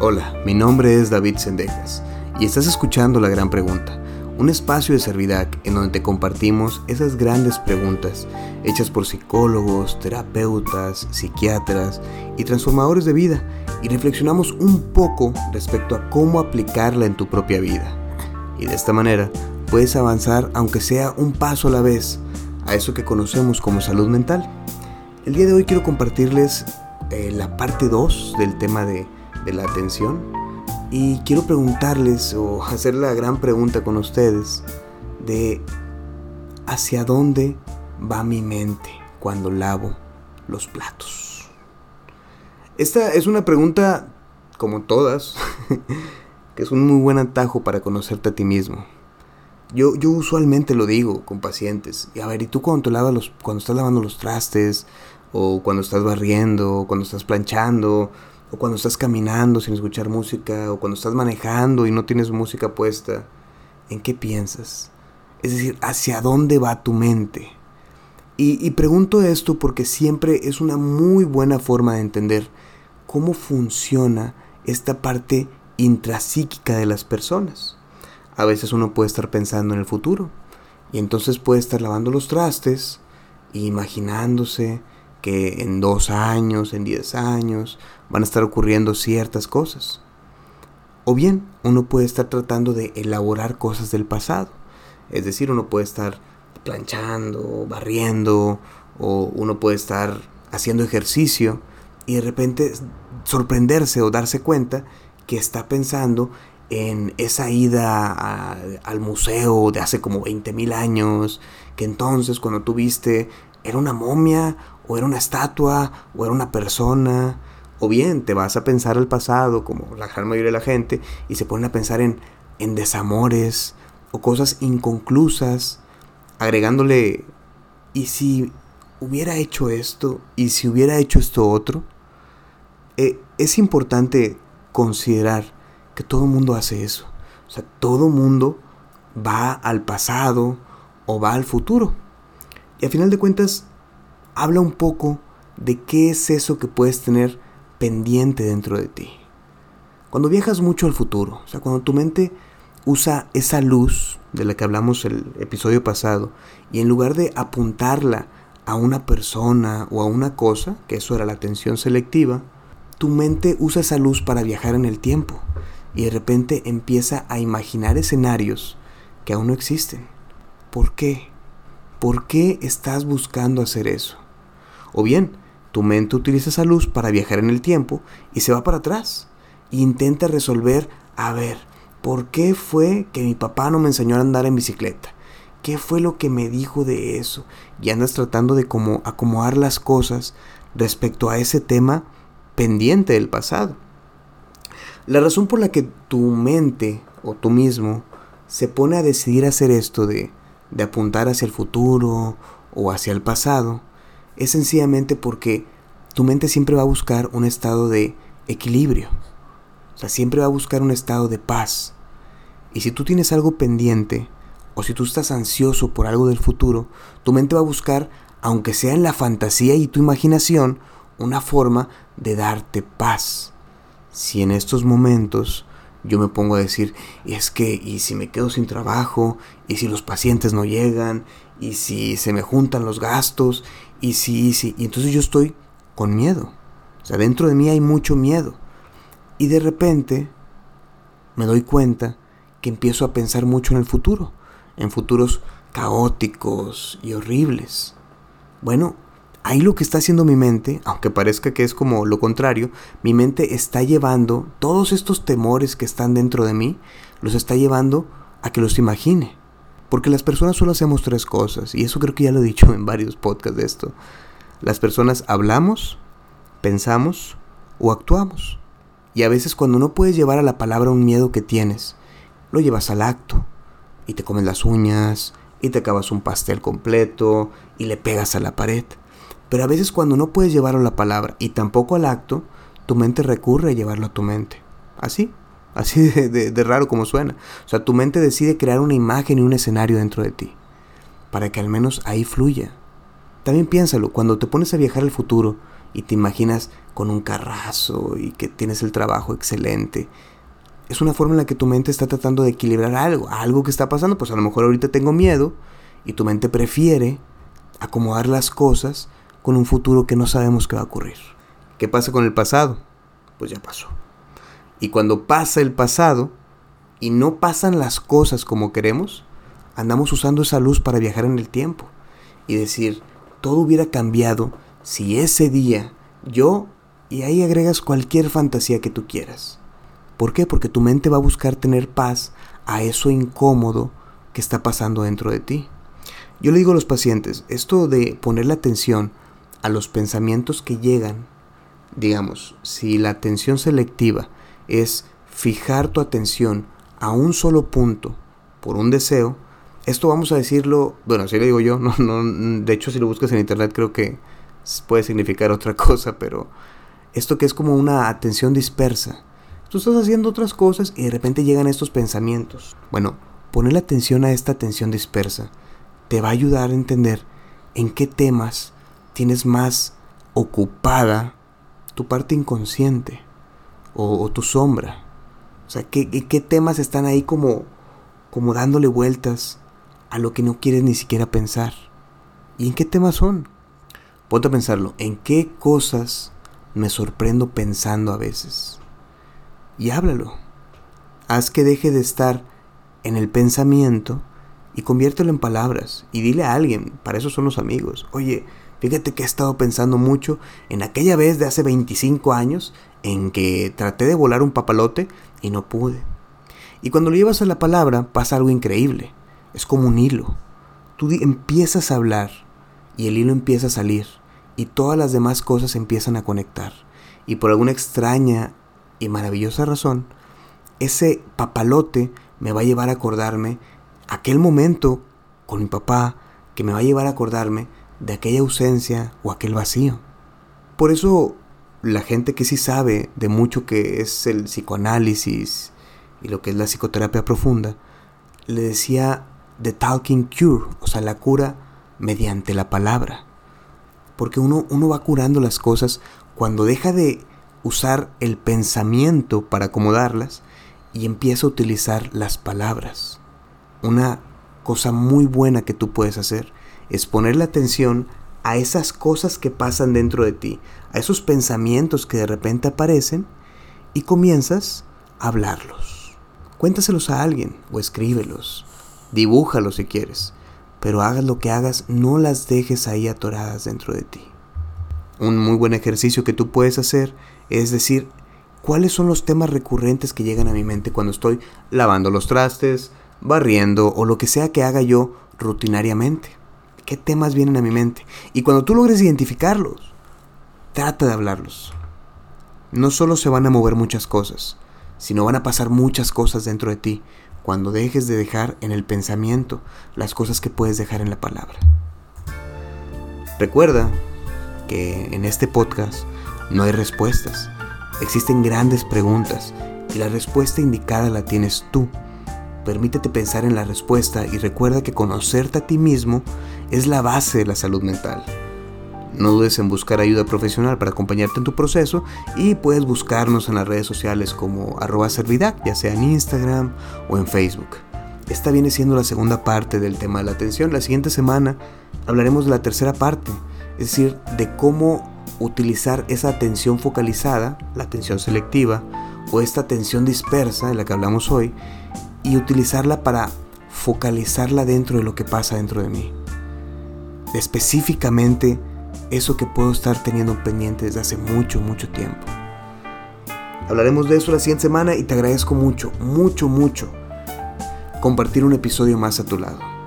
Hola, mi nombre es David Sendejas y estás escuchando La Gran Pregunta, un espacio de Servidac en donde te compartimos esas grandes preguntas hechas por psicólogos, terapeutas, psiquiatras y transformadores de vida y reflexionamos un poco respecto a cómo aplicarla en tu propia vida. Y de esta manera puedes avanzar aunque sea un paso a la vez a eso que conocemos como salud mental. El día de hoy quiero compartirles eh, la parte 2 del tema de de la atención. Y quiero preguntarles o hacer la gran pregunta con ustedes de hacia dónde va mi mente cuando lavo los platos. Esta es una pregunta, como todas, que es un muy buen atajo para conocerte a ti mismo. Yo, yo usualmente lo digo con pacientes. Y a ver, ¿y tú cuando, lavas los, cuando estás lavando los trastes? O cuando estás barriendo, o cuando estás planchando, o cuando estás caminando sin escuchar música, o cuando estás manejando y no tienes música puesta, ¿en qué piensas? Es decir, ¿hacia dónde va tu mente? Y, pregunto esto porque siempre es una muy buena forma de entender cómo funciona esta parte intrapsíquica de las personas. A veces uno puede estar pensando en el futuro y entonces puede estar lavando los trastes, imaginándose que en dos años, en diez años, van a estar ocurriendo ciertas cosas. O bien, uno puede estar tratando de elaborar cosas del pasado. Es decir, uno puede estar planchando, barriendo, o uno puede estar haciendo ejercicio y de repente sorprenderse o darse cuenta que está pensando en esa ida al museo de hace como 20 mil años, que entonces cuando tú viste era una momia o era una estatua o era una persona, o bien te vas a pensar al pasado, como la gran mayoría de la gente, y se ponen a pensar en, en desamores o cosas inconclusas, agregándole, ¿y si hubiera hecho esto? ¿Y si hubiera hecho esto otro? Eh, es importante considerar que todo el mundo hace eso. O sea, todo mundo va al pasado o va al futuro. Y a final de cuentas, habla un poco de qué es eso que puedes tener pendiente dentro de ti. Cuando viajas mucho al futuro, o sea, cuando tu mente usa esa luz de la que hablamos el episodio pasado y en lugar de apuntarla a una persona o a una cosa, que eso era la atención selectiva, tu mente usa esa luz para viajar en el tiempo y de repente empieza a imaginar escenarios que aún no existen. ¿Por qué? ¿Por qué estás buscando hacer eso? O bien, tu mente utiliza esa luz para viajar en el tiempo y se va para atrás. Intenta resolver, a ver, ¿por qué fue que mi papá no me enseñó a andar en bicicleta? ¿Qué fue lo que me dijo de eso? Y andas tratando de como acomodar las cosas respecto a ese tema pendiente del pasado. La razón por la que tu mente o tú mismo se pone a decidir hacer esto de, de apuntar hacia el futuro o hacia el pasado es sencillamente porque tu mente siempre va a buscar un estado de equilibrio. O sea, siempre va a buscar un estado de paz. Y si tú tienes algo pendiente, o si tú estás ansioso por algo del futuro, tu mente va a buscar, aunque sea en la fantasía y tu imaginación, una forma de darte paz. Si en estos momentos yo me pongo a decir, es que, y si me quedo sin trabajo, y si los pacientes no llegan, y si se me juntan los gastos, y si, y si, y entonces yo estoy con miedo. O sea, dentro de mí hay mucho miedo. Y de repente me doy cuenta que empiezo a pensar mucho en el futuro, en futuros caóticos y horribles. Bueno, ahí lo que está haciendo mi mente, aunque parezca que es como lo contrario, mi mente está llevando todos estos temores que están dentro de mí, los está llevando a que los imagine. Porque las personas solo hacemos tres cosas, y eso creo que ya lo he dicho en varios podcasts de esto. Las personas hablamos, pensamos o actuamos. Y a veces cuando no puedes llevar a la palabra un miedo que tienes, lo llevas al acto. Y te comes las uñas, y te acabas un pastel completo, y le pegas a la pared. Pero a veces cuando no puedes llevarlo a la palabra y tampoco al acto, tu mente recurre a llevarlo a tu mente. Así, así de, de, raro como suena. O sea, tu mente decide crear una imagen y un escenario dentro de ti, para que al menos ahí fluya. También piénsalo, cuando te pones a viajar al futuro y te imaginas con un carrazo y que tienes el trabajo excelente. Es una forma en la que tu mente está tratando de equilibrar algo, algo que está pasando, pues a lo mejor ahorita tengo miedo y tu mente prefiere acomodar las cosas con un futuro que no sabemos qué va a ocurrir. ¿Qué pasa con el pasado? Pues ya pasó. Y cuando pasa el pasado y no pasan las cosas como queremos, andamos usando esa luz para viajar en el tiempo y decir, todo hubiera cambiado si ese día yo, y ahí agregas cualquier fantasía que tú quieras. ¿Por qué? Porque tu mente va a buscar tener paz a eso incómodo que está pasando dentro de ti. Yo le digo a los pacientes, esto de poner la atención a los pensamientos que llegan, digamos, si la atención selectiva es fijar tu atención a un solo punto por un deseo, esto vamos a decirlo, bueno, así lo digo yo, no, no, de hecho si lo buscas en internet creo que puede significar otra cosa, pero esto que es como una atención dispersa. Tú estás haciendo otras cosas y de repente llegan estos pensamientos. Bueno, poner la atención a esta atención dispersa te va a ayudar a entender en qué temas tienes más ocupada tu parte inconsciente o, tu sombra. O sea, ¿qué, qué temas están ahí como, como dándole vueltas a lo que no quieres ni siquiera pensar. ¿Y en qué temas son? Ponte a pensarlo, ¿en qué cosas me sorprendo pensando a veces? Y háblalo. Haz que deje de estar en el pensamiento y conviértelo en palabras y dile a alguien, para eso son los amigos, oye, fíjate que he estado pensando mucho en aquella vez de hace 25 años en que traté de volar un papalote y no pude. Y cuando lo llevas a la palabra pasa algo increíble, es como un hilo. Tú empiezas a hablar y el hilo empieza a salir y todas las demás cosas empiezan a conectar. Y por alguna extraña y maravillosa razón, ese papalote me va a llevar a acordarme aquel momento con mi papá que me va a llevar a acordarme de aquella ausencia o aquel vacío. Por eso la gente que sí sabe de mucho que es el psicoanálisis y lo que es la psicoterapia profunda, le decía The Talking Cure, o sea, la cura mediante la palabra. Porque uno, uno va curando las cosas cuando deja de usar el pensamiento para acomodarlas y empieza a utilizar las palabras. Una cosa muy buena que tú puedes hacer es poner la atención a esas cosas que pasan dentro de ti, a esos pensamientos que de repente aparecen y comienzas a hablarlos. Cuéntaselos a alguien o escríbelos, dibújalos si quieres, pero hagas lo que hagas, no las dejes ahí atoradas dentro de ti. Un muy buen ejercicio que tú puedes hacer es decir, ¿cuáles son los temas recurrentes que llegan a mi mente cuando estoy lavando los trastes, barriendo o lo que sea que haga yo rutinariamente. ¿Qué temas vienen a mi mente? Y cuando tú logres identificarlos, trata de hablarlos. No solo se van a mover muchas cosas, sino van a pasar muchas cosas dentro de ti cuando dejes de dejar en el pensamiento las cosas que puedes dejar en la palabra. Recuerda que en este podcast no hay respuestas, existen grandes preguntas y la respuesta indicada la tienes tú Permítete pensar en la respuesta y recuerda que conocerte a ti mismo es la base de la salud mental. No dudes en buscar ayuda profesional para acompañarte en tu proceso y puedes buscarnos en las redes sociales como arroba servidac, ya sea en Instagram o en Facebook. Esta viene siendo la segunda parte del tema de la atención. La siguiente semana hablaremos de la tercera parte, es decir, de cómo utilizar esa atención focalizada, la atención selectiva, o esta atención dispersa de la que hablamos hoy, y utilizarla para focalizarla dentro de lo que pasa dentro de mí. Específicamente eso que puedo estar teniendo pendiente desde hace mucho, mucho tiempo. Hablaremos de eso la siguiente semana y te agradezco mucho, mucho, mucho compartir un episodio más a tu lado.